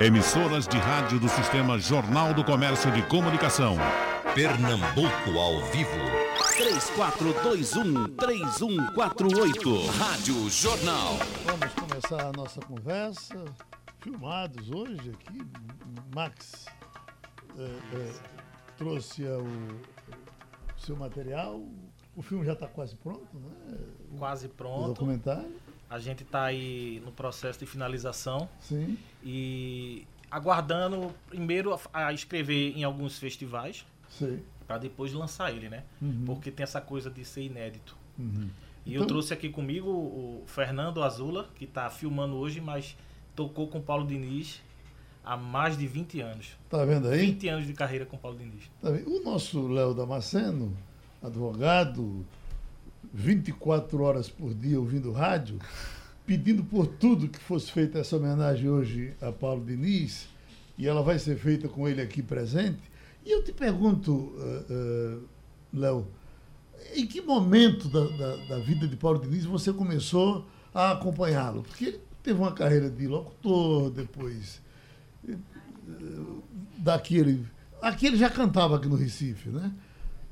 Emissoras de rádio do Sistema Jornal do Comércio de Comunicação. Pernambuco ao vivo. 3421-3148. Rádio Jornal. Vamos começar a nossa conversa. Filmados hoje aqui. Max é, é, trouxe o, o seu material. O filme já está quase pronto, né? Quase O pronto. documentário. A gente está aí no processo de finalização Sim. e aguardando primeiro a, escrever em alguns festivais Sei. para depois lançar ele, né? Uhum. Porque tem essa coisa de ser inédito. Uhum. E Então- eu trouxe aqui comigo o Fernando Azula, que está filmando hoje, mas tocou com o Paulo Diniz há mais de 20 anos. Tá vendo aí? 20 anos de carreira com o Paulo Diniz. Tá vendo? O nosso Léo Damasceno, advogado, 24 horas por dia ouvindo rádio, pedindo por tudo que fosse feita essa homenagem hoje a Paulo Diniz, e ela vai ser feita com ele aqui presente. E eu te pergunto, eh, eh, Léo, em que momento da, da, da vida de Paulo Diniz você começou a acompanhá-lo? Porque ele teve uma carreira de locutor, depois eh, daqui ele. Aqui ele já cantava aqui no Recife, né?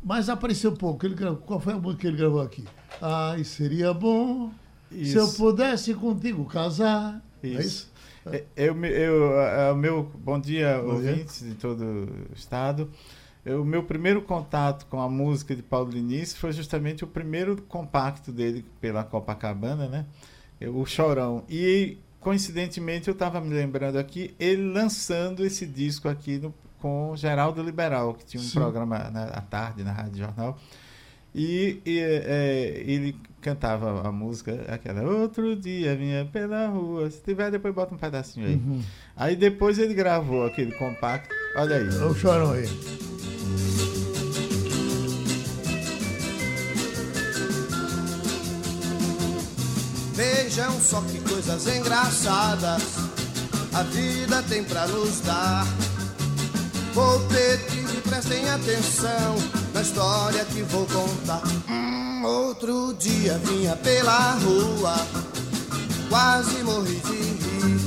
Mas apareceu pouco. Ele gravou, qual foi a música que ele gravou aqui? Ai, seria bom se eu Isso. pudesse contigo casar. É Isso. isso? É, Eu, me- eu, é, o meu bom dia, Bom dia. ouvintes de todo o estado. Eu- O meu primeiro contato com a música de Paulo Diniz foi justamente o primeiro compacto dele pela Copacabana, né? Eu- O Chorão. E coincidentemente eu estava me lembrando aqui ele lançando esse disco aqui no- com Geraldo Liberal, que tinha um Sim. programa na, à tarde na Rádio Jornal. E, e, é, ele cantava a música, aquela Outro dia vinha pela rua. Se tiver, depois bota um pedacinho aí. Uhum. Aí depois ele gravou aquele compacto. Olha aí. Olha o chorão aí. Vejam só que coisas engraçadas a vida tem pra nos dar. Que prestem atenção na história que vou contar. Hum, outro dia vinha pela rua, quase morri de rir.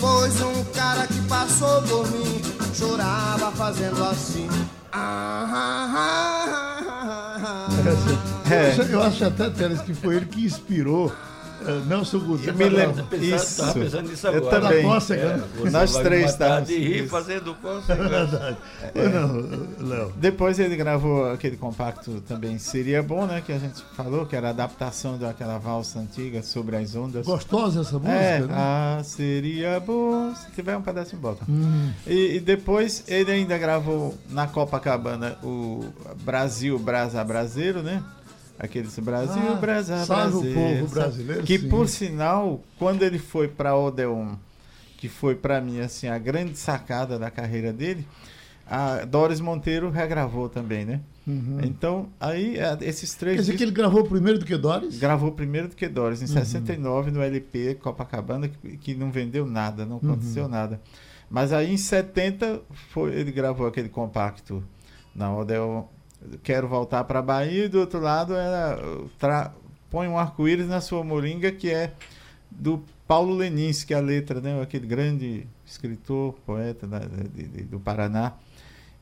Pois um cara que passou por mim chorava fazendo assim. Ah. Eu acho- até, Teres, que foi ele que inspirou Nelson Godinho. Eu me pra lembro-. Pensando, Isso. Tava pensando nisso Eu agora. também. Da cócega, né? você Nós três estávamos- de rir isso. fazendo É cócega. verdade. Pois não, Léo. Depois ele gravou aquele compacto também Seria Bom, né? Que a gente falou, que era a adaptação daquela valsa antiga sobre as ondas. Gostosa essa música, É, né? ah, seria bom. Se tiver um pedacinho, bota. Hum. E, e depois ele ainda gravou na Copacabana o Brasil Brasa Braseiro, né? Aqueles Brasil Ah, Brasa salve o Braseiro. povo brasileiro, Que sim. por sinal, quando ele foi para Odeon, que foi para mim assim a grande sacada da carreira dele, a Doris Monteiro regravou também, né? Uhum. Então, aí esses três Quer dizer que discos- ele gravou primeiro do que Doris? Gravou primeiro do que Doris, Uhum. em 69, no LP Copacabana, que, que não vendeu nada, não aconteceu Uhum. nada. Mas aí em 70 foi, ele gravou aquele compacto na Odeon, Quero Voltar para Bahia, e do outro lado era o tra- Põe um arco-íris na sua moringa, que é do Paulo Lenins, que é a letra, né? aquele grande escritor, poeta da- de- de- do Paraná.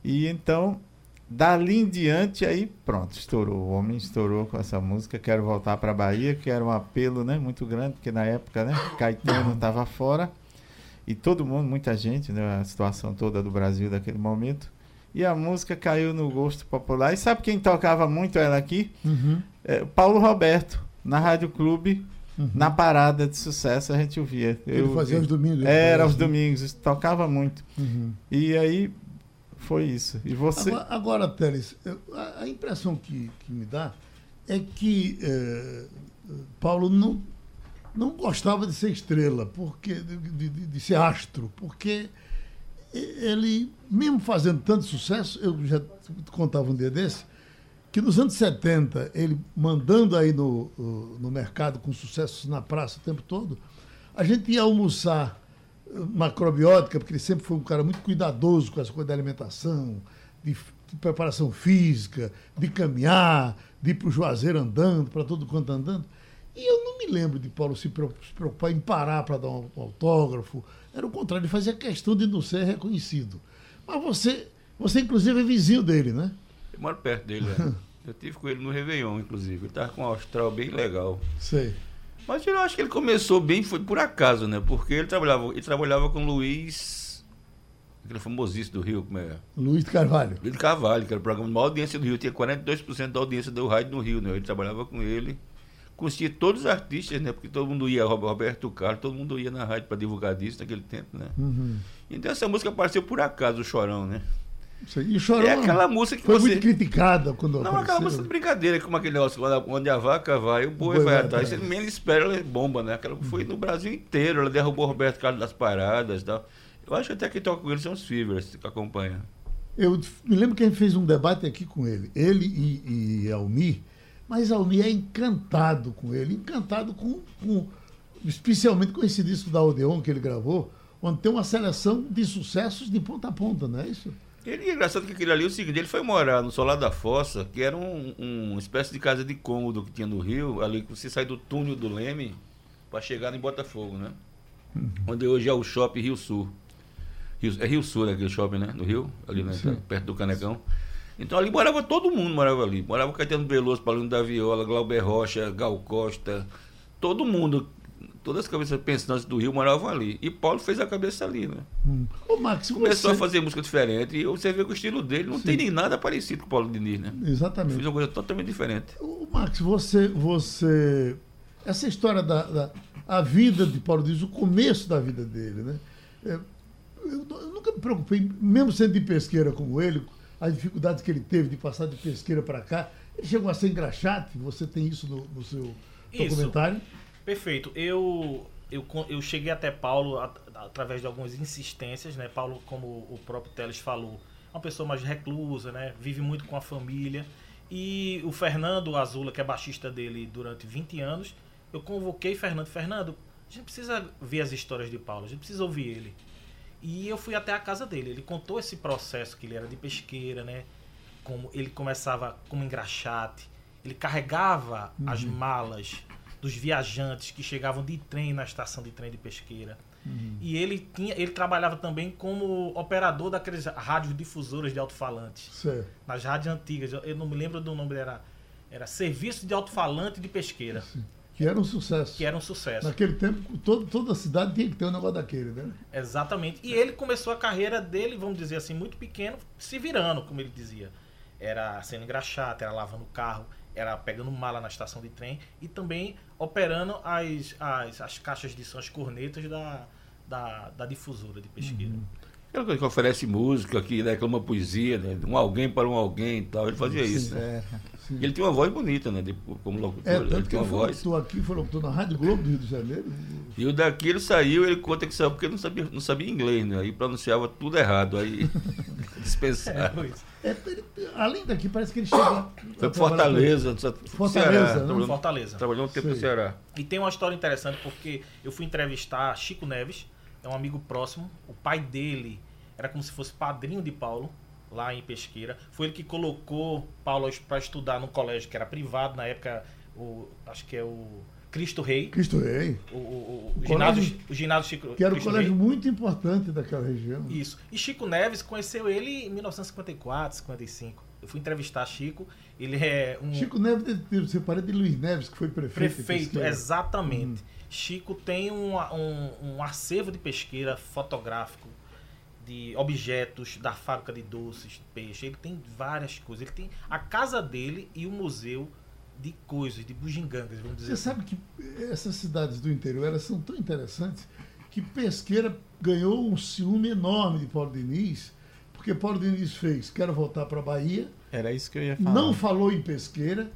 E então, dali em diante, aí pronto, estourou. O homem estourou com essa música. Quero voltar para Bahia, que era um apelo né, muito grande, porque na época né, Caetano estava fora. E todo mundo, muita gente, né, a situação toda do Brasil daquele momento. E a música caiu no gosto popular. E sabe quem tocava muito ela aqui? Uhum. É, Paulo Roberto, na Rádio Clube, Uhum. na parada de sucesso, a gente ouvia. Ele fazia os domingos. Era né? domingos, tocava muito. Uhum. E aí foi isso. E você. Agora, agora Teles, eu- a, impressão que, que me dá é que eh, Paulo não, não gostava de ser estrela, porque de- de- de ser astro, porque ele, mesmo fazendo tanto sucesso, eu já contava um dia desse, que nos anos 70, ele mandando aí no, no mercado com sucessos na praça o tempo todo, a gente ia almoçar eh, macrobiótica, porque ele sempre foi um cara muito cuidadoso com essa coisa da alimentação, de, de preparação física, de caminhar, de ir para o Juazeiro andando, para todo quanto andando. E eu não me lembro de Paulo se preocupar em parar para dar um autógrafo, Era o contrário, ele fazia questão de não ser reconhecido. Mas você, você inclusive é vizinho dele, né? Eu moro perto dele, né? Eu tive com ele no Réveillon, inclusive. Ele tava com um austral bem legal. Sei. Mas eu acho que ele começou bem, foi por acaso, né? Porque ele trabalhava, ele trabalhava com o Luiz, aquele famosíssimo do Rio, como é? Luiz de Carvalho. Luiz Carvalho, que era o programa de maior audiência do Rio, tinha 42% da audiência do rádio no Rio, né? Ele trabalhava com ele. Conhecia todos os artistas, né? Porque todo mundo ia, Roberto Carlos, todo mundo ia na rádio para divulgar disso naquele tempo, né? Uhum. Então essa música apareceu por acaso, o Chorão, né? E o Chorão É aquela música que foi você. muito criticada quando Não, apareceu. aquela música de brincadeira, como aquele negócio, onde a vaca vai, o boi boi vai vai atrás. Você menos espera, ela é bomba, né? Aquela foi no Brasil inteiro, ela derrubou o Roberto Carlos das paradas e tal. Eu acho que até quem toca com ele são os Fivers que acompanham. Eu me lembro que a gente fez um debate aqui com ele, ele e, e Almir, mas Almir é encantado com ele, encantado com, com especialmente com esse disco da Odeon que ele gravou, onde tem uma seleção de sucessos de ponta a ponta, não é isso? Ele é engraçado que aquele ali, o seguinte, ele foi morar no Solar da Fossa, que era um, um- uma espécie de casa de cômodo que tinha no Rio, ali que você sai do túnel do Leme para chegar em Botafogo, né? Onde hoje é o shopping Rio Sul. Rio- é Rio Sul, né, aquele shopping, né? No Rio, ali né, Sim. perto do Canecão. Então ali morava todo mundo, morava ali. Morava Caetano Veloso, Paulinho da Viola, Glauber Rocha, Gal Costa, todo mundo. Todas as cabeças pensantes do Rio moravam ali. E Paulo fez a cabeça ali, né? Hum. Ô, Max, Começou você... a fazer música diferente e você vê que o estilo dele não tem nem nada parecido com o Paulo Diniz, né? Fez Exatamente. uma coisa totalmente diferente. Ô, Max, você, você. Essa história da, da a vida de Paulo Dias, o começo da vida dele, né? É, Eu, eu nunca me preocupei, mesmo sendo de pesqueira como ele, as dificuldades que ele teve de passar de pesqueira para cá. Ele chegou a ser engraxate, você tem isso no, no seu documentário. Perfeito. Eu, eu, eu cheguei até Paulo at- através de algumas insistências, né? Paulo, como o próprio Teles falou, é uma pessoa mais reclusa, né? Vive muito com a família. E o Fernando Azula, que é baixista dele durante 20 anos, eu convoquei Fernando. Fernando, a gente precisa ver as histórias de Paulo, a gente precisa ouvir ele. E eu fui até a casa dele. Ele contou esse processo que ele era de pesqueira, né? Como ele começava como engraxate, ele carregava as malas dos viajantes que chegavam de trem na estação de trem de pesqueira. E ele tinha, ele trabalhava também como operador daqueles rádios difusoras de alto-falantes. Nas rádios antigas, eu- não me lembro do nome, era era Serviço de Alto-Falante de Pesqueira, Que era um sucesso. que era um sucesso. Naquele tempo, todo, toda a cidade tinha que ter um negócio daquele, né? Exatamente. E ele começou a carreira dele, vamos dizer assim, muito pequeno, se virando, como ele dizia. Era sendo engraxado, era lavando o carro, era pegando mala na estação de trem e também operando as, as, as caixas de som, as cornetas da, da, da difusora de pesquisa. Aquela coisa que oferece música, que declama poesia, né? Um alguém para um alguém e tal. Ele fazia isso. né? É. E ele tinha uma voz bonita, né? de- como locutor. É, ele tinha ele uma foi voz. locutor aqui, foi locutor na Rádio Globo do Rio de Janeiro. E o daqui ele saiu, ele conta que saiu porque não sabia, não sabia inglês, né? Aí pronunciava tudo errado. Aí É, dispensaram. pois. É, ele- além daqui, parece que ele chegou. a- Foi Fortaleza, Fortaleza, Ceará, né? trabalhou, Fortaleza. trabalhou um tempo no. Ceará. E tem uma história interessante porque eu fui entrevistar Chico Neves, é um amigo próximo. O pai dele era como se fosse padrinho de Paulo, lá em Pesqueira. Foi ele que colocou Paulo para estudar num colégio que era privado, na época, o, acho que é o Cristo Rei. Cristo Rei, O, o, o, O ginásio, colégio- o ginásio Chico que era um colégio Rei. muito importante daquela região. Isso. E Chico Neves conheceu ele em 1954, 55. Eu fui entrevistar Chico. Ele é um Chico Neves ser parente de Luiz Neves, que foi prefeito. Prefeito, exatamente. Chico tem um, um, um acervo de pesqueira fotográfico de objetos da fábrica de doces, de peixe. Ele tem várias coisas. Ele tem a casa dele e o museu de coisas, de bugigangas, vamos dizer Você assim. sabe que essas cidades do interior elas são tão interessantes que Pesqueira ganhou um ciúme enorme de Paulo Diniz, porque Paulo Diniz fez Quero Voltar para a Bahia, Era isso que eu ia falar. não falou em Pesqueira,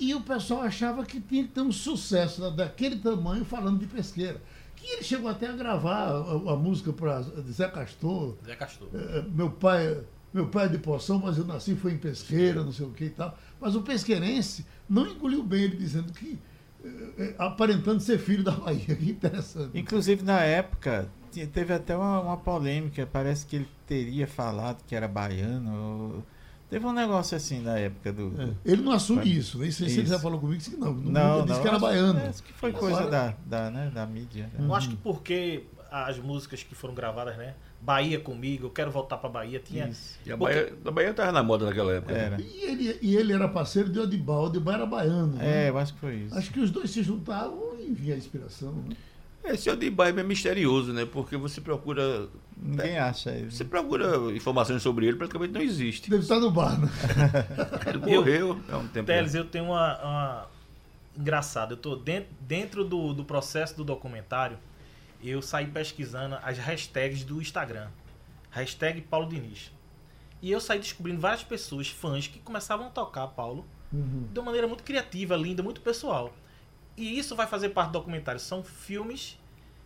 e o pessoal achava que tinha que ter um sucesso da- daquele tamanho falando de Pesqueira. Que ele chegou até a gravar a, a música para Zé Castor, Zé Castor. eh, meu pai meu pai é de Poção, mas eu nasci foi em Pesqueira, não sei o que e tal. Mas o pesqueirense não engoliu bem ele dizendo que eh, eh, aparentando ser filho da Bahia. Que interessante. Inclusive, na época, te- teve até uma, uma polêmica. Parece que ele teria falado que era baiano. ou- Teve um negócio assim na época do. É, Ele não assume Foi. isso. Nem sei se ele já falou comigo que não. Não, disse não. que era baiano. Acho que foi coisa Agora- da, da, né, da mídia. né? Eu acho que porque as músicas que foram gravadas, né? Bahia comigo, eu quero voltar pra Bahia. Tinha. Isso. E a Porque- Bahia, a Bahia tava na moda naquela época. né? Era. E ele, e ele era parceiro de Odibá. Odibá era baiano. né? É, eu acho que foi isso. Acho que os dois se juntavam e vinha a inspiração. Né? Esse Odibai é misterioso, né? Porque você procura. Ninguém acha ele. Você procura informações sobre ele, praticamente não existe. Deve estar no bar, né? Ele morreu há um tempo. Teles, eu tenho uma, uma- Engraçado, eu tô dentro, dentro do, do processo do documentário, eu saí pesquisando as hashtags do Instagram. Hashtag Paulo Diniz. E eu saí descobrindo várias pessoas, fãs, que começavam a tocar Paulo Uhum. de uma maneira muito criativa, linda, muito pessoal. E isso vai fazer parte do documentário. São filmes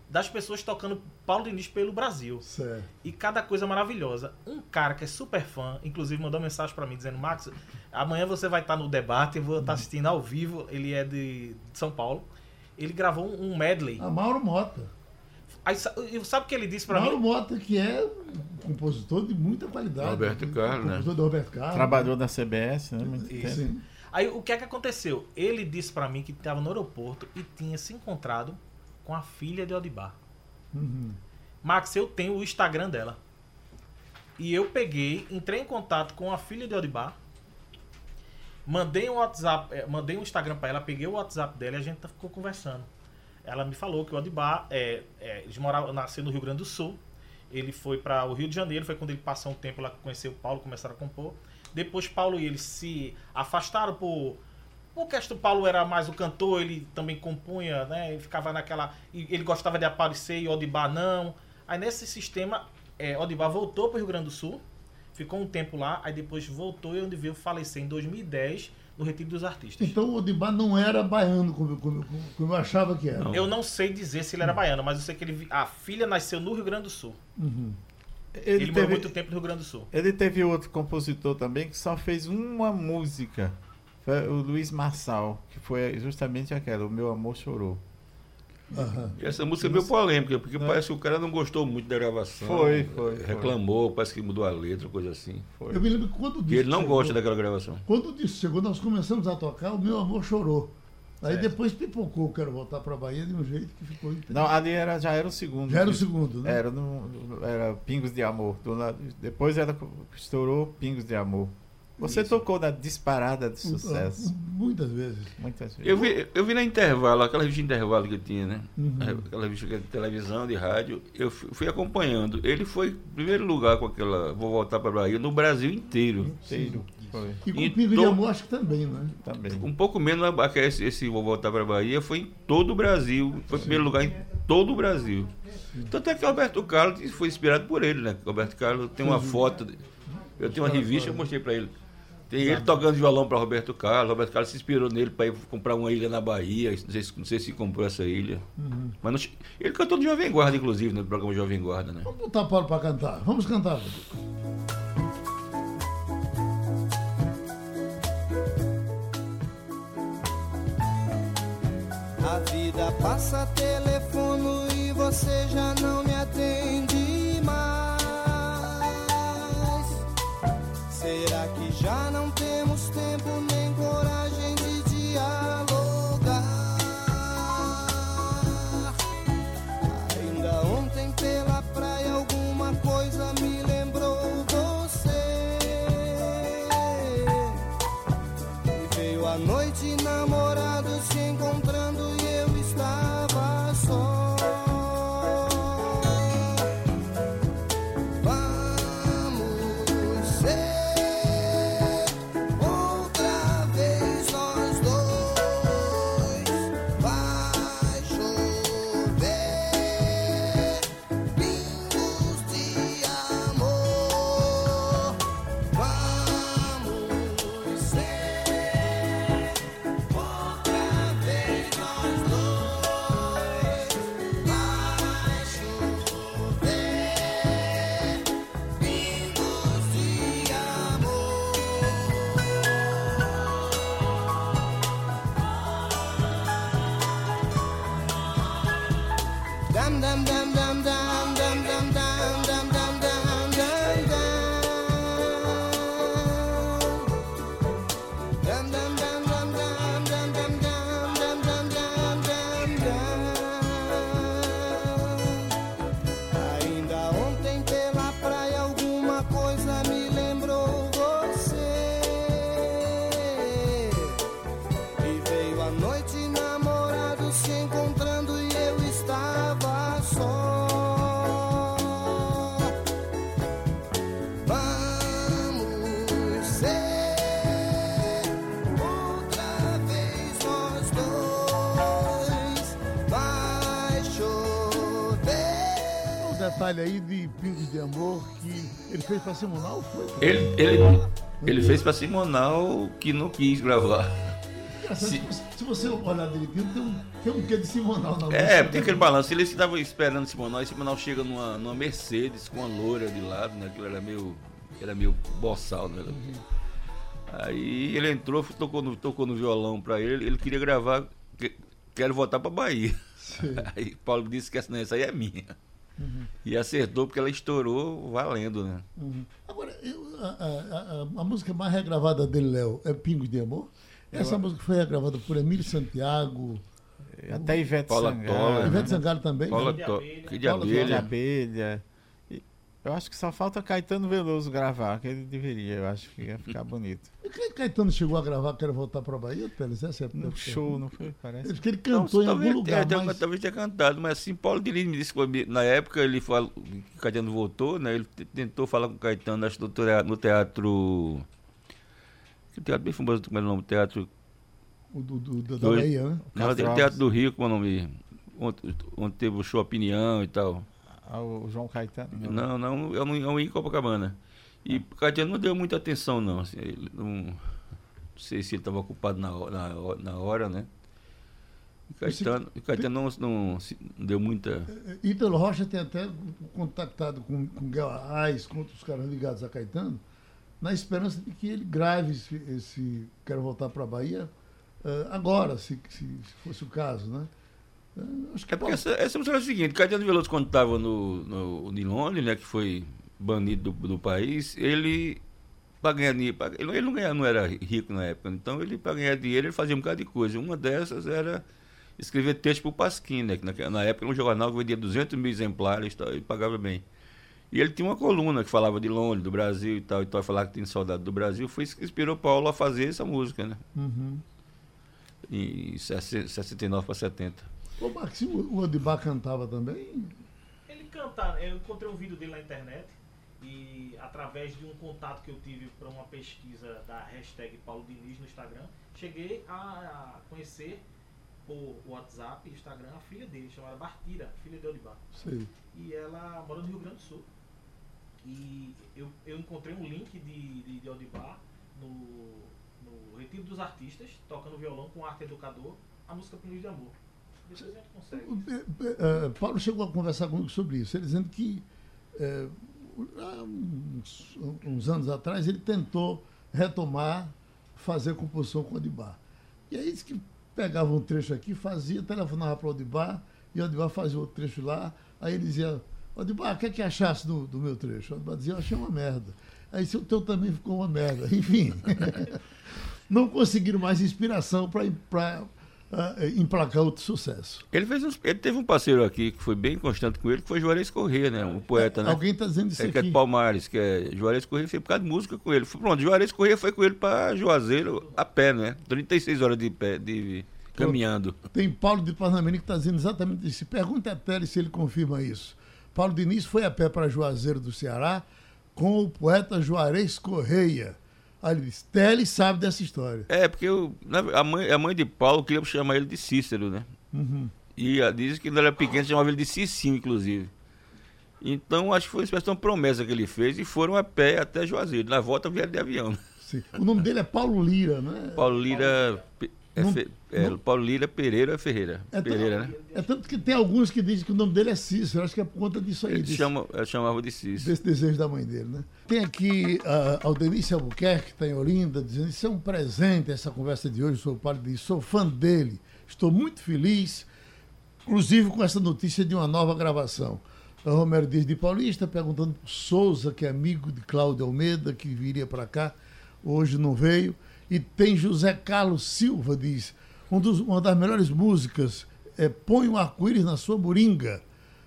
das pessoas tocando Paulo Diniz pelo Brasil. Certo. E cada coisa maravilhosa. Um cara que é super fã, inclusive mandou mensagem pra mim dizendo: Max, amanhã você vai estar no debate, eu vou estar assistindo ao vivo. Ele é de São Paulo. Ele gravou um medley. A Mauro Mota. Aí, sa- sabe o que ele disse pra Mauro mim? Mota, que é um compositor de muita qualidade. Roberto Carlos, né? Compositor do Roberto Carlos. Trabalhou na CBS, né? Muito Isso. tempo. Sim. Aí o que é que aconteceu? Ele disse pra mim que estava no aeroporto e tinha se encontrado com a filha de Odibar. Uhum. Max, eu tenho o Instagram dela. E eu peguei, entrei em contato com a filha de Odibar. Mandei um WhatsApp, eh, mandei um Instagram pra ela, peguei o WhatsApp dela e a gente ficou conversando. Ela me falou que o Odibar, é, é, eles moravam, nasceu no Rio Grande do Sul. Ele foi para o Rio de Janeiro, foi quando ele passou um tempo lá, conheceu o Paulo, começaram a compor. Depois Paulo e ele se afastaram por o Paulo era mais o cantor, ele também compunha, né? Ele ficava naquela. Ele gostava de aparecer e Odibá não. Aí nesse sistema, é, Odibá voltou para o Rio Grande do Sul, ficou um tempo lá, aí depois voltou e onde veio falecer em 2010 no Retiro dos Artistas. Então o Odibá não era baiano, como, como, como- como eu achava que era. Não. Eu não sei dizer se ele era baiano, mas eu sei que ele, a filha nasceu no Rio Grande do Sul. Uhum. Ele, Ele, morou teve, muito tempo no Rio Grande do Sul. ele teve outro compositor também que só fez uma música. Foi o Luiz Marçal, que foi justamente aquela, O Meu Amor Chorou. Aham. E essa música é meio polêmica, porque parece que o cara não gostou muito da gravação. Foi, foi, foi. Reclamou, parece que mudou a letra, coisa assim. Foi. Eu me lembro que quando o E ele não chegou- gosta daquela gravação. Quando o disco chegou, nós começamos a tocar, o meu amor chorou. Aí Certo. depois pipocou, quero voltar pra Bahia de um jeito que ficou interessante. Não, ali era, já era o segundo. Já era o segundo, né? Era, no, era Pingos de Amor. Do lado- depois ela estourou Pingos de Amor. Você Isso. tocou na disparada de sucesso. Muitas vezes. Muitas vezes. Eu vi, eu vi na intervalo, aquela revista de intervalo que tinha, né? Uhum. Aquela revista que é de televisão, de rádio. Eu fui fui acompanhando. Ele foi em primeiro lugar com aquela Vou Voltar para Bahia no Brasil inteiro. Inteiro. Foi. E com E o Pingo de Amor, acho que também, né? Também. Um pouco menos esse, esse Vou Voltar para Bahia foi em todo o Brasil. Foi em primeiro lugar em todo o Brasil. Tanto é que Roberto Carlos foi inspirado por ele, né? Roberto Carlos tem uma foto. de- Eu tenho uma revista, eu mostrei para ele. Tem ele tocando violão para Roberto Carlos. Roberto Carlos se inspirou nele para ir comprar uma ilha na Bahia. Não sei, se- não sei se comprou essa ilha. Mas não ele cantou no Jovem Guarda, inclusive, no programa Jovem Guarda, né? Vamos botar Paulo pra cantar. Vamos cantar. A vida passa telefono e você já não me atende já não temos fez pra Simonal, foi? Ele, ele, ele fez pra Simonal que não quis gravar. Se- Se, você olhar direitinho, tem um, tem um quê de Simonal na É, tem aquele balanço. Ele estava esperando Simonal e Simonal chega numa, numa Mercedes com uma loura de lado, né? Aquilo era meio. Era meio boçal, né? Aí ele entrou, tocou no, tocou no violão pra ele, ele queria gravar. que- Quero voltar pra Bahia. Sim. Aí Paulo disse que essa, não, essa aí é minha. E acertou porque ela estourou valendo, né? Uhum. Agora, eu- a, a- a- a música mais regravada dele, Léo, é Pingos de Amor. Essa música foi regravada por Emílio Santiago, Até Ivete Paula Sangalo. Toller, Ivete né? Sangalo também. Paula abelha. De Paula de abelha. Eu acho que só falta Caetano Veloso gravar, que ele deveria, eu acho que ia ficar bonito. E quem Caetano chegou a gravar Quero Voltar para Bahia, Teles? Essa é a No show, não foi? Parece. Ele, que ele Não, cantou em talvez, algum lugar, é, talvez- mas... talvez tenha cantado, mas assim, Paulo Diniz me disse que na época ele falou que o Caetano voltou, né? Ele tentou falar com o Caetano, acho no teatro. No teatro que teatro bem famoso, como é o nome? Teatro. O do, do- do- da. Bahia, né? Não, o. Teatro do Rio, como é o nome? Onde, onde teve o show Opinião e tal. Ah, o João Caetano. Não, não, eu não, eu não ia em Copacabana. E o Caetano não deu muita atenção, não. assim, não, não sei se ele estava ocupado na, na, na hora, né? O Caetano, o Caetano não, não, não deu muita. Ítalo Rocha tem até contactado com, com Arraes, com outros caras ligados a Caetano, na esperança de que ele grave esse, esse Quero Voltar para a Bahia eh, agora, se, se, se fosse o caso, né? Acho que É porque pode- essa, essa música era o seguinte, Caetano Veloso quando estava no, no Nilone, né, que foi banido do, do país, ele para ganhar dinheiro, pra- ele, não, ganhava, não era rico na época, então ele para ganhar dinheiro ele fazia um bocado de coisa. Uma dessas era escrever texto para o Pasquim, né, que na, na época era um jornal que vendia 200 mil exemplares tal, e pagava bem. E ele tinha uma coluna que falava de Londres, do Brasil e tal, e tal, falava que tinha saudade do Brasil, foi isso que inspirou Paulo a fazer essa música, né, Uhum. em 69 para 70. Ô, e o o Odibá cantava também? Ele canta, eu encontrei um vídeo dele na internet e através de um contato que eu tive para uma pesquisa da hashtag Paulo Diniz no Instagram, cheguei a conhecer por WhatsApp e Instagram a filha dele, chamada Bartira, filha de Odibá. Sei. E ela mora no Rio Grande do Sul. E eu, eu encontrei um link de, de, de no, no Retiro dos Artistas, tocando violão com arte educador, a música Pinhos de Amor. Depois a gente consegue. O- eh, eh, Paulo chegou a conversar comigo sobre isso, ele dizendo que há uns, uns anos atrás ele tentou retomar, fazer composição com o Odibá. E aí disse que pegava um trecho aqui, fazia, telefonava para o Odibá, e o Odibá fazia outro trecho lá, aí ele dizia, Odibá, o que é que achasse do, do meu trecho? O Odibá dizia, eu achei uma merda. Aí disse, o teu também ficou uma merda. Enfim, não conseguiram mais inspiração para emplacar outro sucesso. Ele, fez uns- ele teve um parceiro aqui que foi bem constante com ele, que foi Juarez Corrêa, né? Um poeta, né? Alguém está dizendo isso É, que é aqui. de Palmares, que é Juarez Corrêa, fez por causa de música com ele. Foi- Pronto, Juarez Corrêa foi com ele para Juazeiro a pé, né? 36 horas de pé, de caminhando. Tem Paulo de Parnamirim que está dizendo exatamente isso. Pergunta a Teles se ele confirma isso. Paulo Diniz foi a pé para Juazeiro do Ceará com o poeta Juarez Correia. Aí ele disse, Teles sabe dessa história. É, porque eu- a, mãe, a mãe de Paulo queria chamar ele de Cícero, né? Uhum. E diz que quando ele era pequeno chamava ele de Cicinho, inclusive. Então acho que foi uma espécie de uma promessa que ele fez e foram a pé até Juazeiro. Na volta vieram de avião. Sim. O nome dele é Paulo Lira, né? Paulo Lira. Pe- é Não- Fe- é, não- Paulo Lira Pereira Ferreira. É Pereira, né? É tanto que tem alguns que dizem que o nome dele é Cícero. Acho que é por conta disso aí. Ele desse- chama, eu chamava de Cícero. desse desejo da mãe dele, né? Tem aqui a Aldenice Albuquerque, que está em Olinda, dizendo isso é um presente, essa conversa de hoje, sou o Paulo diz, sou fã dele, estou muito feliz, inclusive com essa notícia de uma nova gravação. O Romero Dias de Paulista, perguntando para Souza, que é amigo de Cláudio Almeida, que viria para cá, hoje não veio. E tem José Carlos Silva, diz, um dos- uma das melhores músicas é Põe um arco-íris na sua moringa.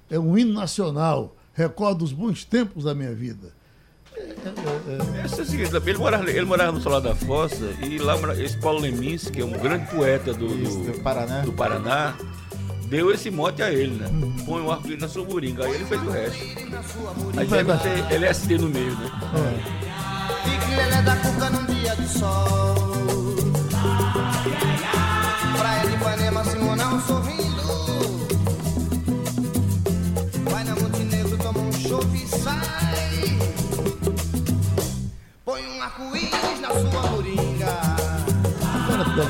É um hino nacional, recorda os bons tempos da minha vida. Essa é o seguinte, ele morava, ele morava no Solar da Fossa e lá esse Paulo Lemins, que é um grande poeta do, Isso, do, do Paraná. do Paraná, deu esse mote a ele, né? Põe um arco-íris na sua moringa. Aí ele fez o resto. Aí vai ter LSD no meio, né? Pique de sol Praia de Ipanema, Simonão sorrindo Vai na Montenegro tomar chove sai. Põe um arco-íris na sua moringa.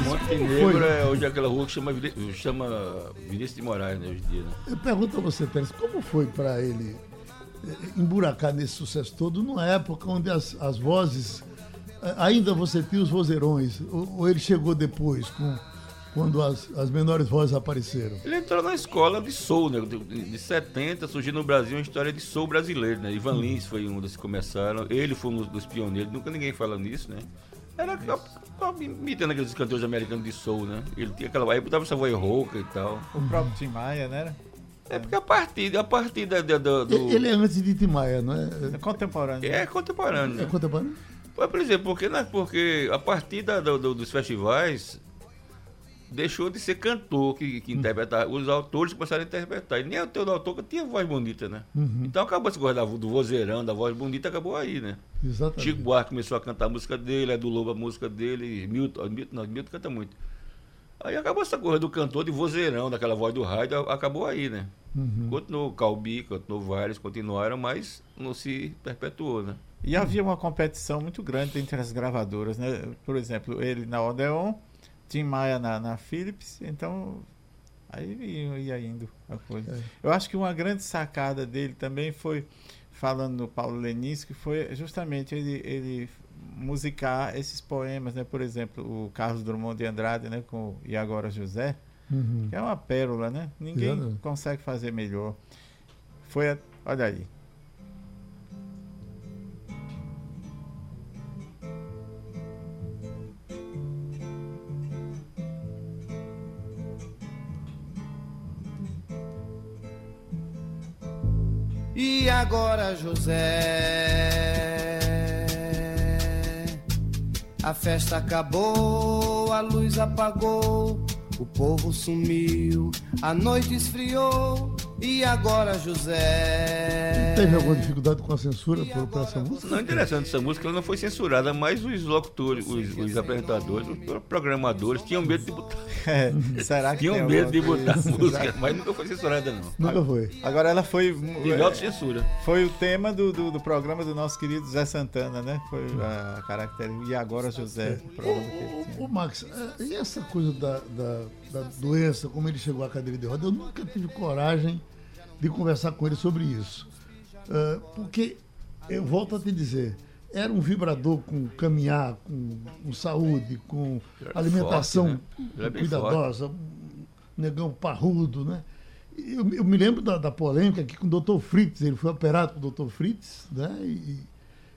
Montenegro é hoje aquela rua que chama, chama Vinícius de Moraes, né, hoje em dia, né? Eu pergunto a você, Teles, como foi para ele eh, emburacar nesse sucesso todo numa época onde as, as vozes, eh, ainda você tinha os vozeirões, ou, ou ele chegou depois, com, quando as, as menores vozes apareceram? Ele entrou na escola de soul, né? De, de 70 surgiu no Brasil uma história de soul brasileiro, né? Ivan Lins foi um dos que começaram. Ele foi um dos pioneiros, nunca ninguém fala nisso, né? Era imitando aqueles cantores americanos de soul, né? Ele tinha aquela. Aí botava essa voz rouca e tal. O próprio Tim Maia, né? É porque a partir, a partir da, da- da- do. Ele é antes de Timaya, não é? É contemporâneo. É contemporâneo, É né? contemporâneo? Por exemplo, porque, né, porque a partir da- do- do- dos festivais deixou de ser cantor que, que interpretava. Os autores começaram a interpretar. E nem o teu autor que tinha voz bonita, né? Então acabou esse coisa do vozeirão, da voz bonita, acabou aí, né? Exatamente. Chico Buarque começou a cantar a música dele, é do Lobo a música dele, Milton, Milton, não, Milton canta muito. Aí acabou essa coisa do cantor de vozeirão, daquela voz do rádio, acabou aí, né? Continuou Calbi, continuou vários, continuaram, mas não se perpetuou, né? E havia uma competição muito grande entre as gravadoras, né? Por exemplo, ele na Odeon, Tim Maia na, na Philips, então aí ia, indo a coisa. É. Eu acho que uma grande sacada dele também foi, falando no Paulo Lenis, que foi justamente ele, ele musicar esses poemas, né? Por exemplo, o Carlos Drummond de Andrade, né? Com E Agora José, Uhum. que é uma pérola, né? Ninguém Exatamente. consegue fazer melhor. Foi, a- olha aí. E agora, José? A festa acabou, a luz apagou, o povo sumiu, a noite esfriou. E agora, José? Teve alguma dificuldade com a censura por, por essa música? Não, interessante essa música, ela não foi censurada, mas os locutores, os, os apresentadores, os programadores tinham medo de botar, É, será que tinham medo de botar a coisa? música, mas nunca foi censurada não. Nunca foi. Agora ela foi De é, autocensura. foi o tema do, do, do programa do nosso querido Zé Santana, né? Foi a característica. E agora José, o tinha. ô, Max, é, e essa coisa da, da, da doença, como ele chegou à cadeira de roda, eu nunca tive coragem de conversar com ele sobre isso. É, porque, eu volto a te dizer, era um vibrador com caminhar, com, com saúde, com alimentação forte, né? Era bem cuidadosa, um negão parrudo, né? Eu, eu me lembro da, da polêmica aqui com o Dr. Fritz, ele foi operado com o Dr. Fritz, né? E,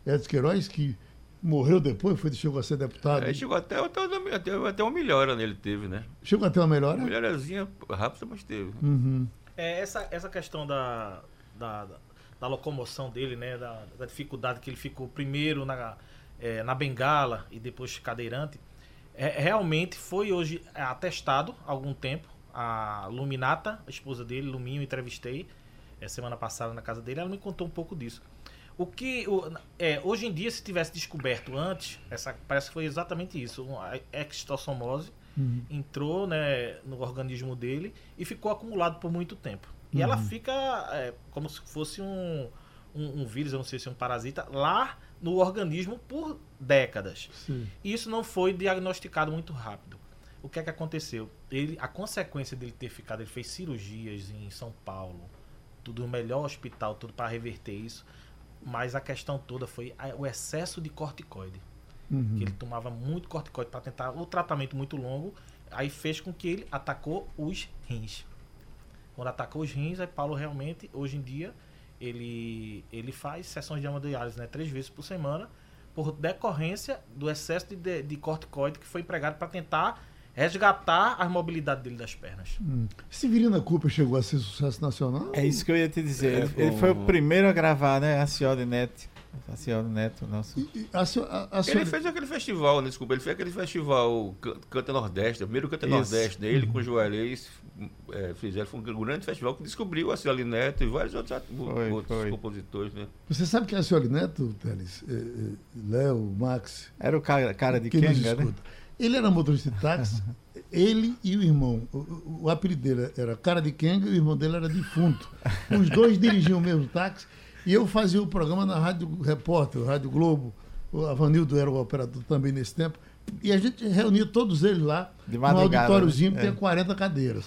e Edson Queiroz, que morreu depois, foi, chegou a ser deputado. Aí chegou até, até, até, até uma melhora nele teve, né? Chegou a ter uma melhora? Uma melhorazinha rápida, mas teve. Uhum. É, essa, essa questão da, da, da- da locomoção dele, né? Da, da dificuldade que ele ficou primeiro na, é, na bengala e depois cadeirante. É, realmente foi hoje atestado há algum tempo. A Luminata, a esposa dele, Luminho, entrevistei é, semana passada na casa dele, ela me contou um pouco disso. O que o- é, hoje em dia, se tivesse descoberto antes, essa parece que foi exatamente isso, a extossomose entrou né, no organismo dele e ficou acumulado por muito tempo. E ela fica é, como se fosse um, um, um vírus, eu não sei se é um parasita, lá no organismo por décadas. Sim. E isso não foi diagnosticado muito rápido. O que é que aconteceu? Ele, a consequência dele ter ficado, ele fez cirurgias em São Paulo, tudo no melhor hospital, tudo para reverter isso. Mas a questão toda foi o excesso de corticoide. Uhum. Que ele tomava muito corticoide para tentar o tratamento muito longo, aí fez com que ele atacou os rins. Quando atacou os rins, aí Paulo realmente, hoje em dia, ele, ele faz sessões de hemodiálise né, três vezes por semana, por decorrência do excesso de, de, de corticoide que foi empregado para tentar resgatar a mobilidade dele das pernas. Severina Cooper chegou a ser sucesso nacional? É isso que eu ia te dizer. É, ele, ele foi o primeiro a gravar, né? A Cioli Neto. A Cioli Neto, nosso. E- A, senhora- a, a Ele senhora- fez aquele festival, né, desculpa, ele fez aquele festival Can- Canta Nordeste, o primeiro Canta Isso. Nordeste dele, com o Joalês, é, fizeram, foi um grande festival que descobriu a Cioli Neto e vários outros, Foi, outros foi. compositores, né? Você sabe que a senhora Neto, Teles, eh, eh, Léo, Max, Era o cara, cara de quem né? escuta. Ele era motorista de táxi, ele e o irmão. O, o- apelido dele era Cara de Kenga e o irmão dele era Defunto. Os dois dirigiam o mesmo táxi E eu fazia o programa na Rádio Repórter, Rádio Globo. O Avanildo era o operador também nesse tempo. E a gente reunia todos eles lá, madrugada, auditóriozinho né? que tinha É. 40 cadeiras.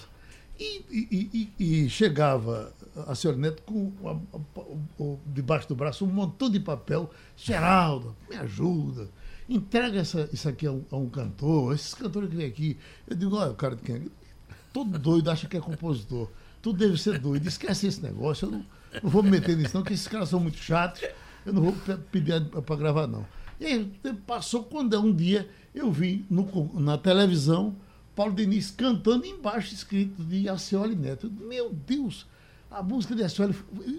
E, e- e- e chegava a senhora Neto com a- a- o- debaixo do braço um montão de papel. Geraldo, me ajuda. Entrega essa- isso aqui a um, a um cantor, esses cantores que vêm aqui. Eu digo, olha, o cara de quem é? Todo doido acha que é compositor. Tu deve ser doido. Esquece esse negócio. Eu não, não vou me meter nisso, não, porque esses caras são muito chatos. Eu não vou pe- pedir para gravar, não. E aí, passou quando um dia eu vi no na televisão Paulo Diniz cantando embaixo escrito de Acioli Neto. Meu Deus, a música de Acioli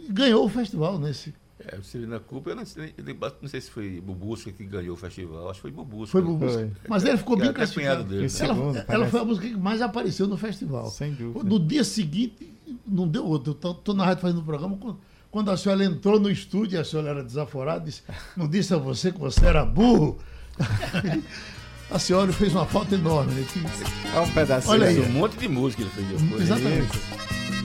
ganhou o festival nesse. É, o Celina Cooper, eu não sei, não sei se foi Bubusca que ganhou o festival, acho que foi Bubusca. Foi Bubu. Foi. Mas ele ficou É, bem classificado. cunhado dele. Esse Ela, segundo, ela parece. foi a música que mais apareceu no festival. Sem dúvida. No dia seguinte, não deu outro. Eu estou na rádio fazendo o programa. Quando, quando a senhora entrou no estúdio, a senhora era desaforada, disse, não disse a você que você era burro? a senhora fez uma falta enorme. Né? Que- É um pedacinho. Olha aí. Um monte de música ele fez depois. Exatamente. Eu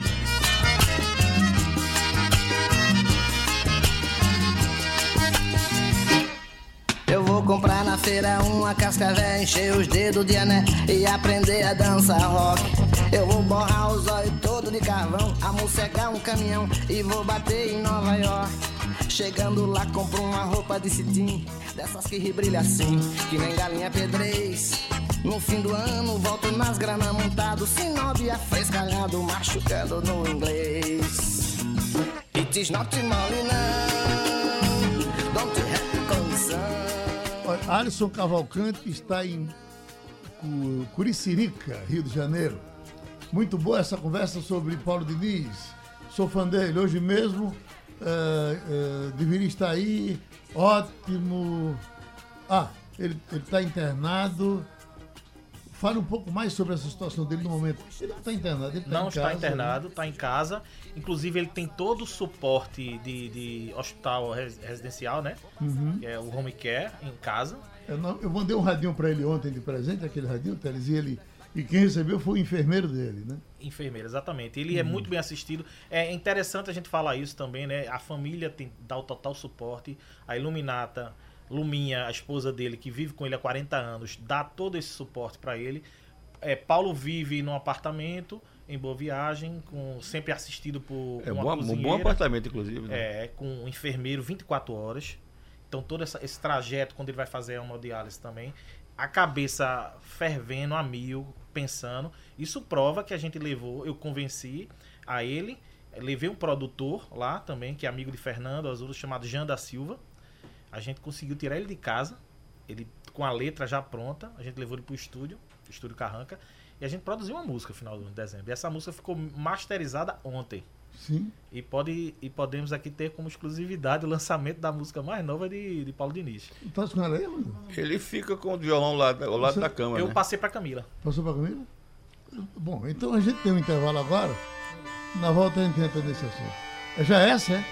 comprar na feira uma cascavel, encher os dedos de ané e aprender a dançar rock. Eu vou borrar os olhos todo de carvão, amossegar um caminhão e vou bater em Nova York. Chegando lá, compro uma roupa de cetim, dessas que brilha assim, que nem galinha pedrez. No fim do ano, volto nas granas montado, sinóbia frescalhado, machucando no inglês. It is not molly now, don't you have concern? Alisson Cavalcante está em Cu- Curicirica, Rio de Janeiro. Muito boa essa conversa sobre Paulo Diniz. Sou fã dele. Hoje mesmo eh, eh, deveria estar aí. Ótimo. Ah, ele está internado. Fale um pouco mais sobre essa situação dele no momento. Ele não está internado, ele tá Não está casa, internado, está em casa. Inclusive, ele tem todo o suporte de, de hospital res- residencial, né? Uhum. Que é o home care em casa. Eu, não- eu mandei um radinho para ele ontem de presente, aquele radinho, Teles, e ele. E quem recebeu foi o enfermeiro dele, né? Enfermeira, exatamente. Ele é muito bem assistido. É interessante a gente falar isso também, né? A família tem, dá o total suporte. A Iluminata, Luminha, a esposa dele, que vive com ele há 40 anos, dá todo esse suporte para ele. É, Paulo vive num apartamento em Boa Viagem, com, sempre assistido por É uma bom, um bom apartamento, inclusive. Né? É, com um enfermeiro 24 horas. Então todo essa- esse trajeto, quando ele vai fazer a hemodiálise também, a cabeça fervendo a mil, pensando. Isso prova que a gente levou, eu convenci a ele, levei um produtor lá também, que é amigo de Fernando Azul, chamado Jean da Silva. A gente conseguiu tirar ele de casa, ele com a letra já pronta, a gente levou ele pro estúdio, estúdio Carranca, e a gente produziu uma música no final de dezembro. E essa música ficou masterizada ontem. Sim. E, pode, e podemos aqui ter como exclusividade o lançamento da música mais nova de, de Paulo Diniz. Tá com ela aí, mano? Ele fica com o violão lá, ao lado Você- da cama. Eu né? passei pra Camila. Passou para comigo? Bom, então a gente tem um intervalo agora. Na volta a gente entra nesse assunto. É já essa, é?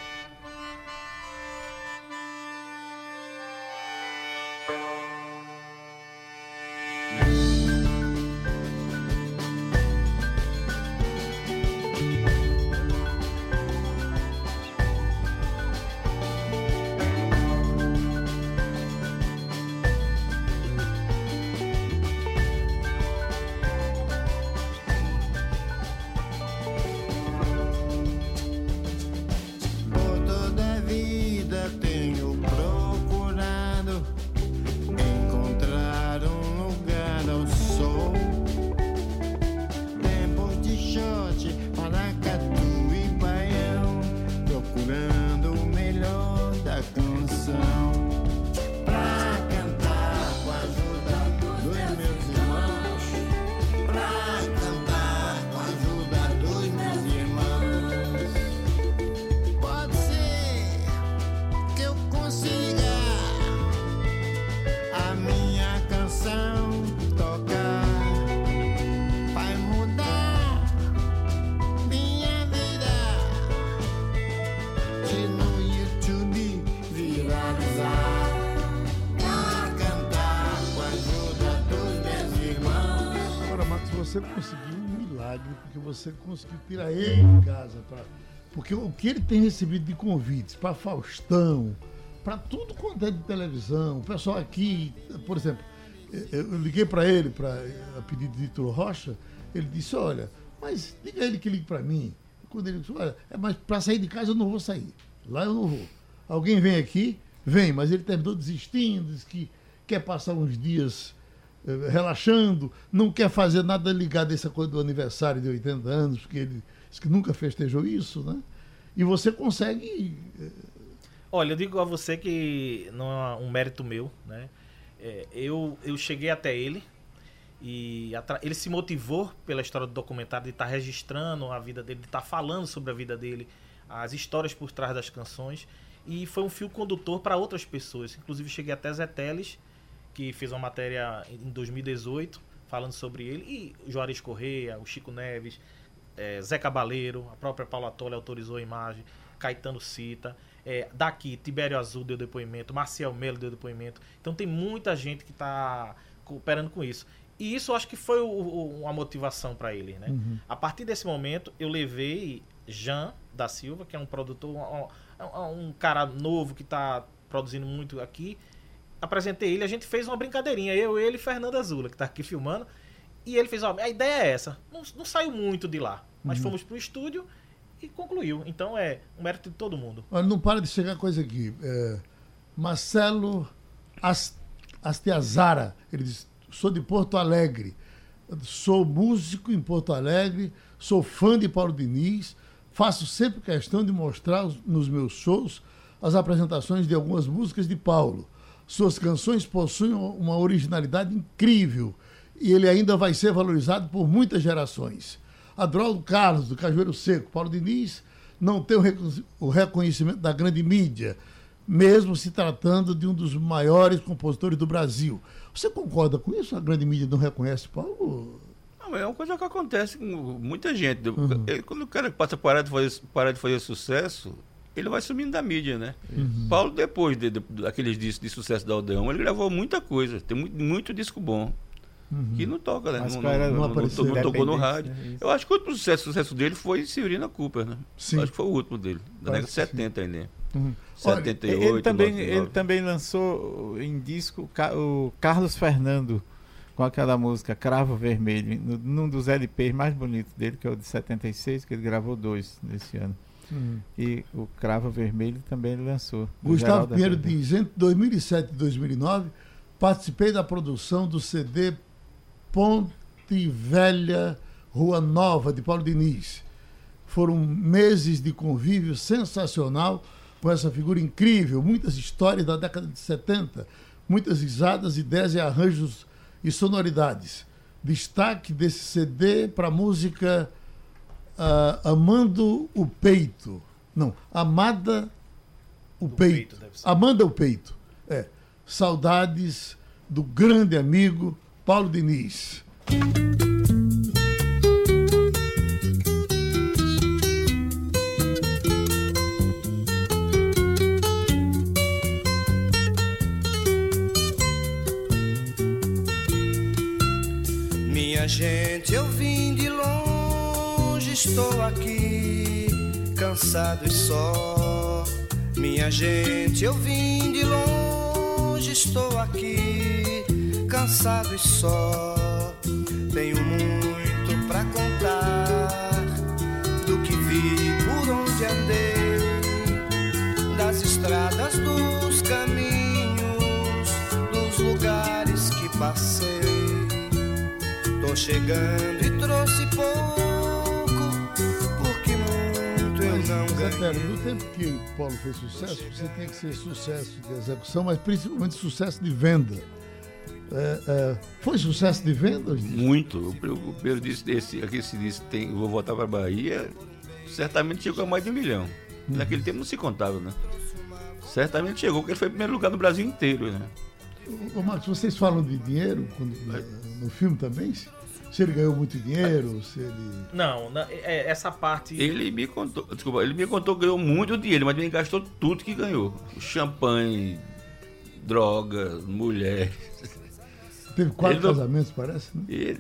Você conseguiu um milagre, porque você conseguiu tirar ele de casa Porque o que ele tem recebido de convites para Faustão, para tudo quanto é de televisão, o pessoal aqui, por exemplo, eu liguei para ele, para a pedido de Vitor Rocha, ele disse, olha, mas diga ele que ligue para mim. Quando ele disse, olha, é, mas para sair de casa eu não vou sair. Lá eu não vou. Alguém vem aqui, vem, mas ele terminou desistindo, disse que quer passar uns dias relaxando, não quer fazer nada ligado a essa coisa do aniversário de 80 anos, porque ele que nunca festejou isso, né? E você consegue. eh, Olha, eu digo a você que não é um mérito meu, né? É, eu, eu cheguei até ele e ele se motivou pela história do documentário de estar registrando a vida dele, de estar falando sobre a vida dele, as histórias por trás das canções e foi um fio condutor para outras pessoas. Inclusive cheguei até Zé Teles, que fez uma matéria em 2018 falando sobre ele e o Juarez Correia, o Chico Neves, é, Zé Cabaleiro, a própria Paula Tolle autorizou a imagem, Caetano Cita, é, daqui Tibério Azul deu depoimento, Marcial Melo deu depoimento. Então tem muita gente que está cooperando com isso. E isso eu acho que foi o- o- uma motivação para ele, né? A partir desse momento eu levei Jean da Silva, que é um produtor, um, um- um cara novo que está produzindo muito aqui. Apresentei ele, a gente fez uma brincadeirinha, eu, ele e Fernando Azula, que está aqui filmando. E ele fez, ó, a ideia é essa. Não, não saiu muito de lá, mas fomos pro estúdio e concluiu. Então é um mérito de todo mundo. Olha, não para de chegar coisa aqui. É, Marcelo As- Astiazara, ele diz, sou de Porto Alegre, sou músico em Porto Alegre, sou fã de Paulo Diniz, faço sempre questão de mostrar os- nos meus shows as apresentações de algumas músicas de Paulo. Suas canções possuem uma originalidade incrível e ele ainda vai ser valorizado por muitas gerações. Adroaldo Carlos, do Cajueiro Seco, Paulo Diniz, não tem o recon- o reconhecimento da grande mídia, mesmo se tratando de um dos maiores compositores do Brasil. Você concorda com isso? A grande mídia não reconhece Paulo? Não, é uma coisa que acontece com muita gente. Ele- quando o cara passa a parar de fazer, parar de fazer sucesso, ele vai sumindo da mídia, né? Paulo, depois de, de- daqueles discos de sucesso da Aldeão, ele gravou muita coisa. Tem muito, muito disco bom. Que não toca, né? Mas não, não- não não- apareceu. não tocou no rádio. né? Isso. Eu acho que o último sucesso, sucesso dele foi Severina Cooper, né? Sim. Acho que foi o último dele. Da década de Parece que sim. 70 ainda. Uhum. Olha, 78, Ele também, 99. ele também lançou em disco o Ca- o Carlos Fernando com aquela música Cravo Vermelho, num dos LPs mais bonitos dele, que é o de 76, que ele gravou dois nesse ano. E o Cravo Vermelho também lançou. Gustavo Pinheiro diz, entre 2007 e 2009, participei da produção do CD Ponte Velha Rua Nova, de Paulo Diniz. Foram meses de convívio sensacional com essa figura incrível, muitas histórias da década de 70, muitas risadas, ideias e arranjos e sonoridades. Destaque desse CD para a música ah, Amando o Peito. Não, Amada o Do peito. Amanda o peito. É. Saudades do grande amigo Paulo Diniz. Estou aqui, cansado e só. Minha gente, eu vim de longe, estou aqui, cansado e só. Tenho muito pra contar do que vi, por onde andei, das estradas, dos caminhos, dos lugares que passei. Tô chegando e trouxe pouco, ganhei. no tempo que o Paulo fez sucesso, você tinha que ser sucesso de execução, mas principalmente sucesso de venda. É, é, foi sucesso de vendas? Muito. O, pri- o primeiro disco desse, aqui se disse tem, vou voltar para Bahia, certamente chegou a mais de um milhão. Naquele tempo não se contava, né? Certamente chegou, porque ele foi em primeiro lugar no Brasil inteiro, né? Ô, Marcos, vocês falam de dinheiro quando- no, filme também? Se, se ele ganhou muito dinheiro, se ele. Não, na- é- essa parte. Ele me contou, desculpa, ele me contou que ganhou muito dinheiro, mas ele gastou tudo que ganhou. Champanhe, droga, mulher. Teve quatro Ele não- casamentos, parece, né? Ele,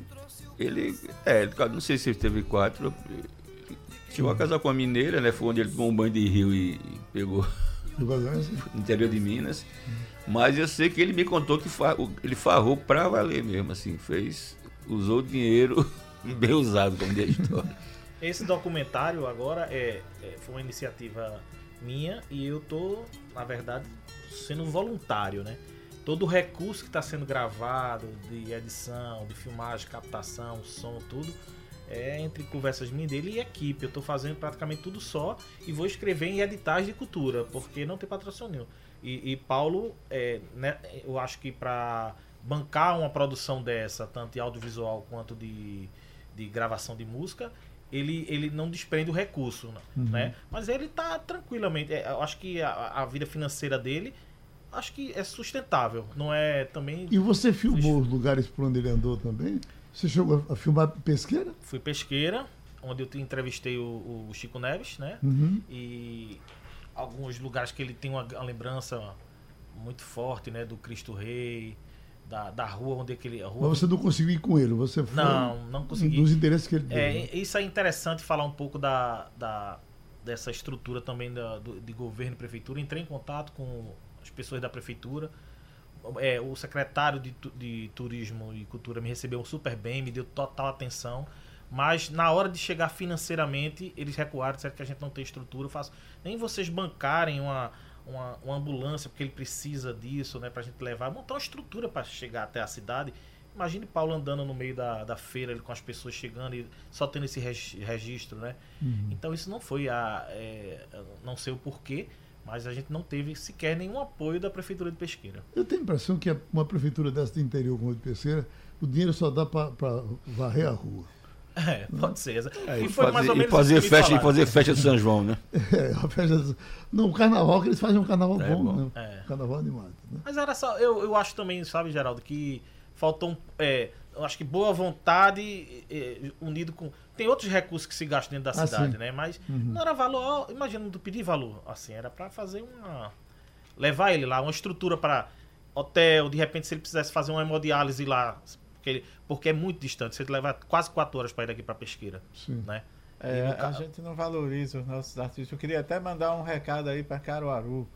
ele, é, não sei se ele teve quatro. Chegou a casar com uma mineira, né? Foi onde ele tomou um banho de rio e pegou no interior de Minas. Mas eu sei que ele me contou que ele farrou pra valer mesmo, assim, fez, usou dinheiro bem usado, como diz a história. Esse documentário agora é, é- foi uma iniciativa minha e eu tô, na verdade, sendo voluntário, né? Todo o recurso que está sendo gravado, de edição, de filmagem, captação, som, tudo, é entre conversas minha e dele e equipe. Eu tô fazendo praticamente tudo só e vou escrever em editais de cultura, porque não tem patrocínio. E, e Paulo, é, né, eu acho que para bancar uma produção dessa, tanto de audiovisual quanto de, de gravação de música, ele, ele não desprende o recurso, né? Mas ele tá tranquilamente. é, Eu acho que a, a vida financeira dele, acho que é sustentável. Não é também. E você filmou os lugares por onde ele andou também? Você chegou a filmar pesqueira? Fui pesqueira, onde eu te- entrevistei o, o Chico Neves, né? Uhum. E alguns lugares que ele tem uma, uma lembrança muito forte, né? Do Cristo Rei, da, da rua onde aquele. Rua Mas você não conseguiu ir com ele, você foi Não, não consegui. dos interesses que ele deu. É, né? isso é interessante falar um pouco da, da- dessa estrutura também da, do- de governo e prefeitura. Entrei em contato com as pessoas da prefeitura. É, o secretário de, de Turismo e Cultura me recebeu super bem, me deu total atenção. Mas na hora de chegar financeiramente, eles recuaram, disseram que a gente não tem estrutura. Eu faço, nem vocês bancarem uma, uma, uma ambulância, porque ele precisa disso, né? Pra gente levar, montar uma estrutura para chegar até a cidade. Imagine Paulo andando no meio da, da feira ele com as pessoas chegando e só tendo esse regi- registro, né? Então isso não foi a. é, não sei o porquê, mas a gente não teve sequer nenhum apoio da Prefeitura de Pesqueira. Eu tenho a impressão que uma prefeitura dessa de interior como a de Pesqueira, o dinheiro só dá para varrer a rua. É, pode ser. É, e e foi mais fazer, ou e menos fazer que me festa, e fazer festa de São João, né? É, a festa... Não, o carnaval, que eles fazem um carnaval É bom, bom. né? É. Carnaval animado. Né? Mas era só. Eu, eu acho também, sabe, Geraldo, que faltou um. É, eu acho que boa vontade é, unido com. Tem outros recursos que se gastam dentro da Ah, cidade, sim. né? Mas Uhum. não era valor. Imagina, não pedir valor. Assim, era pra fazer uma. Levar ele lá, uma estrutura para hotel, de repente, se ele quisesse fazer uma hemodiálise lá. Porque, ele, porque é muito distante. Você leva quase quatro horas para ir daqui para pesqueira, Sim. né? É, E no a gente não valoriza os nossos artistas. Eu queria até mandar um recado aí para Caruaru.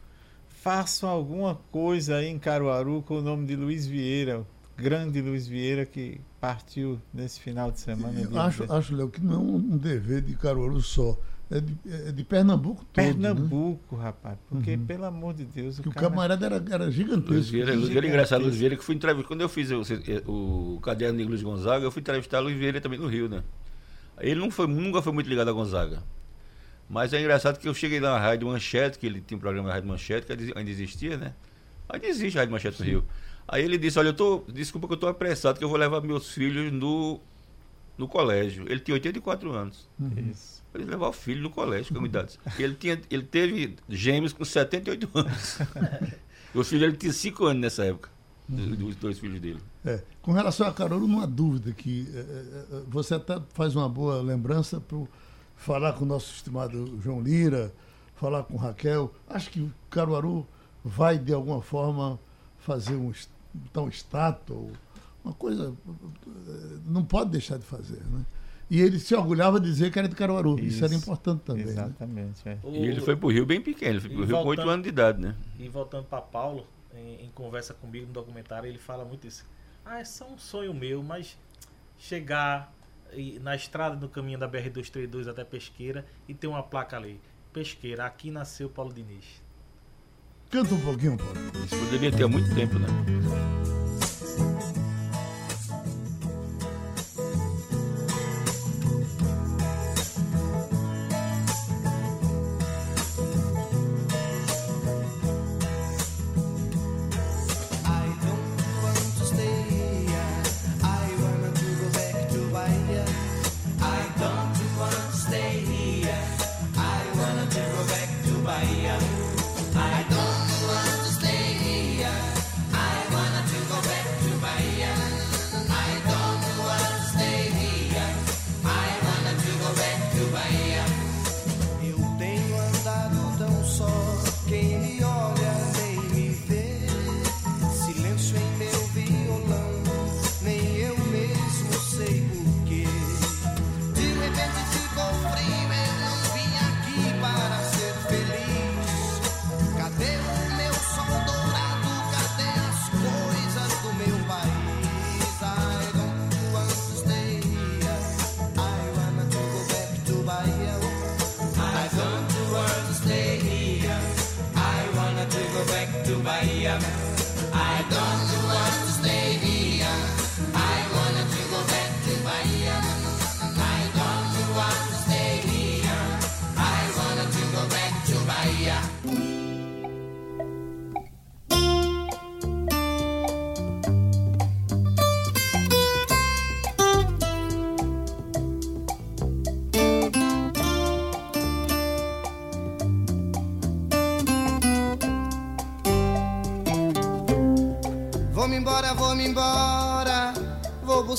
Façam alguma coisa aí em Caruaru com o nome de Luiz Vieira, o grande Luiz Vieira que partiu nesse final de semana. Acho, 17. acho, Léo, que não é um dever de Caruaru só. É de, é de Pernambuco todo. Né? Pernambuco, rapaz. Porque, Uhum. pelo amor de Deus, Que o cara- camarada era, era gigantesco. Luiz Vieira, Luiz Vieira, engraçado, Luiz Vieira, que fui entrevistar. Quando eu fiz o, o caderno de Luiz Gonzaga, eu fui entrevistar Luiz Vieira também no Rio, né? Ele não foi, nunca foi muito ligado a Gonzaga. Mas é engraçado que eu cheguei lá na Rádio Manchete, que ele tinha um programa na Rádio Manchete, que ainda existia, né? Ainda existe a Rádio Manchete no Rio. Aí ele disse, olha, eu tô. Desculpa que eu tô apressado, que eu vou levar meus filhos no, no colégio. Ele tinha 84 anos. Isso. Ele levar o filho no colégio, com idade. Ele, tinha, ele teve gêmeos com 78 anos. o filho ele tinha 5 anos nessa época. Os dois filhos dele. É. Com relação a Caruaru, não há dúvida que é, é, é, você até faz uma boa lembrança para falar com o nosso estimado João Lira, falar com Raquel. Acho que o Caruaru vai, de alguma forma, fazer um, um estátua, uma coisa. eh, Não pode deixar de fazer. Né? E ele se orgulhava de dizer que era de Caruaru. Isso, era Isso. importante também. Né? Exatamente. é. O- E ele foi pro Rio bem pequeno, ele foi pro E Rio com 8 voltando- anos de idade, né? E voltando para Paulo, em, em conversa comigo no documentário, ele fala muito isso. Ah, é só um sonho meu, mas chegar e- na estrada no caminho da BR-232 até Pesqueira e ter uma placa ali. Pesqueira, aqui nasceu Paulo Diniz. Canta um pouquinho, Paulo. Isso poderia ter há muito tempo, né?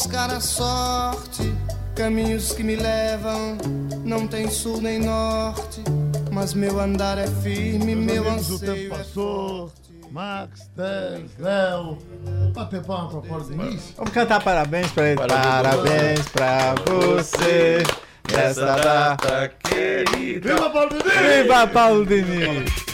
Buscar a sorte. Caminhos que me levam, não tem sul nem norte. Mas meu andar é firme, Meus meu amigos, o anseio tempo é passou. Max, Teles, Léo. Bater palma para Paulo Diniz. Vamos cantar parabéns pra ele. Parabéns. Parabéns pra você nessa data. querida. Viva Paulo Diniz! Viva Paulo Diniz!